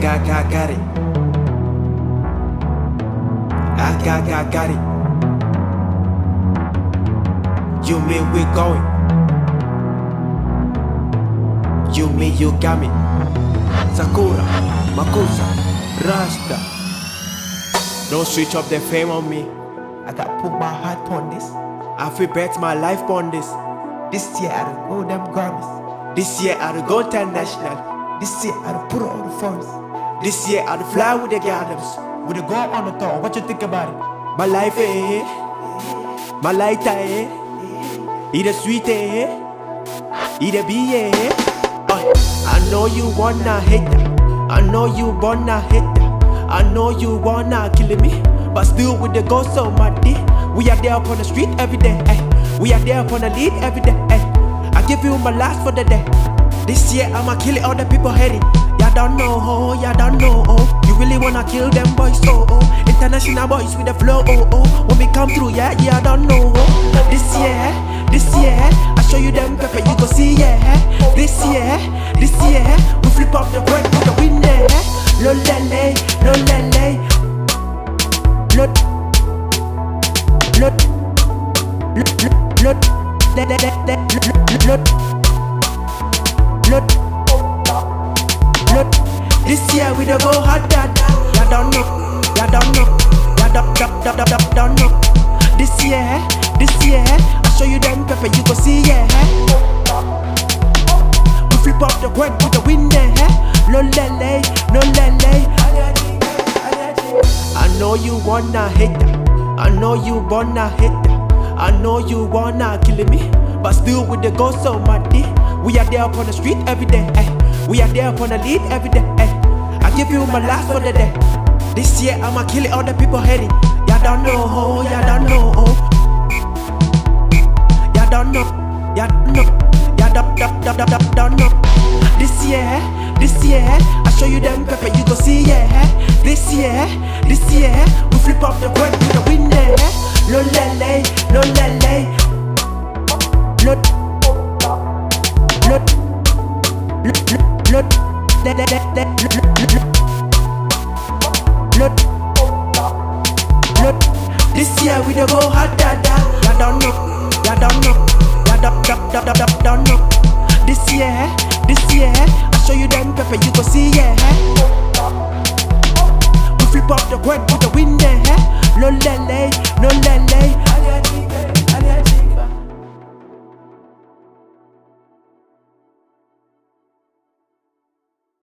I got, got, got it. I got, got, got it. You mean we going? You mean you got me? Sakura, Makusa, Rasta. Don't switch up the fame on me. I got put my heart on this. I feel bet my life on this. This year I don't go them Grammys. This year I don't go international. This year I don't put on the phones. This year I don't fly with the gardens. With the go on the tour. What you think about it? My life eh? My light eh? Eat a sweet eh? Eat a bee eh? Uh, I know you wanna hate that. I know you wanna hate that. I know you wanna kill me. But still with the ghost on my dick. We are there upon the street every day. Eh. We are there upon the lead every day. Eh. I give you my last for the day. This year I'ma kill all the people hating. Y'all don't know, oh, y'all don't know, oh. You really wanna kill them boys, oh, oh. International boys with the flow, oh, oh. When we come through, yeah, yeah, I don't know, oh. This year, this year, I show you them pepper, you go see, yeah. This year, this year, we flip up the bread with the winner. Lo lele, lo lele. Lo, lo, lo, lo, lo, le, le, le, le, lo, lo, Look, look, this year we don't go hard, dad. Ya don't know, ya don't know, ya don't, don't, don't, don't, don't, know. This year, this year, I show you them pepper, you go see, yeah. We flip up the coin with the wind, eh? No lele, no lele. I know you wanna hate that. I know you wanna hate that. I know you wanna kill me, but still with the ghost on my dick. We are there upon the street every day. Eh. We are there upon the lead every day. Eh. I give you my last for the day. This year I'ma kill it, all the people hating. Y'all don't know, oh, y'all don't know, oh. Y'all don't know, y'all don't know, y'all don't, don't, don't, don't, know. This year, eh, this year, eh, I show you them pepper, you go see, yeah. This year, this year, we flip up the coin with the winner. Lo lele, lo lele. This year we don't go hard, da, da. Ya don't know, ya don't know, ya don't, don't, don't, don't, know. This year, eh, this year, eh, I show you them pepper, you go see, yeah. Eh. We flip up the coin with the winner, lo lele, lo lele.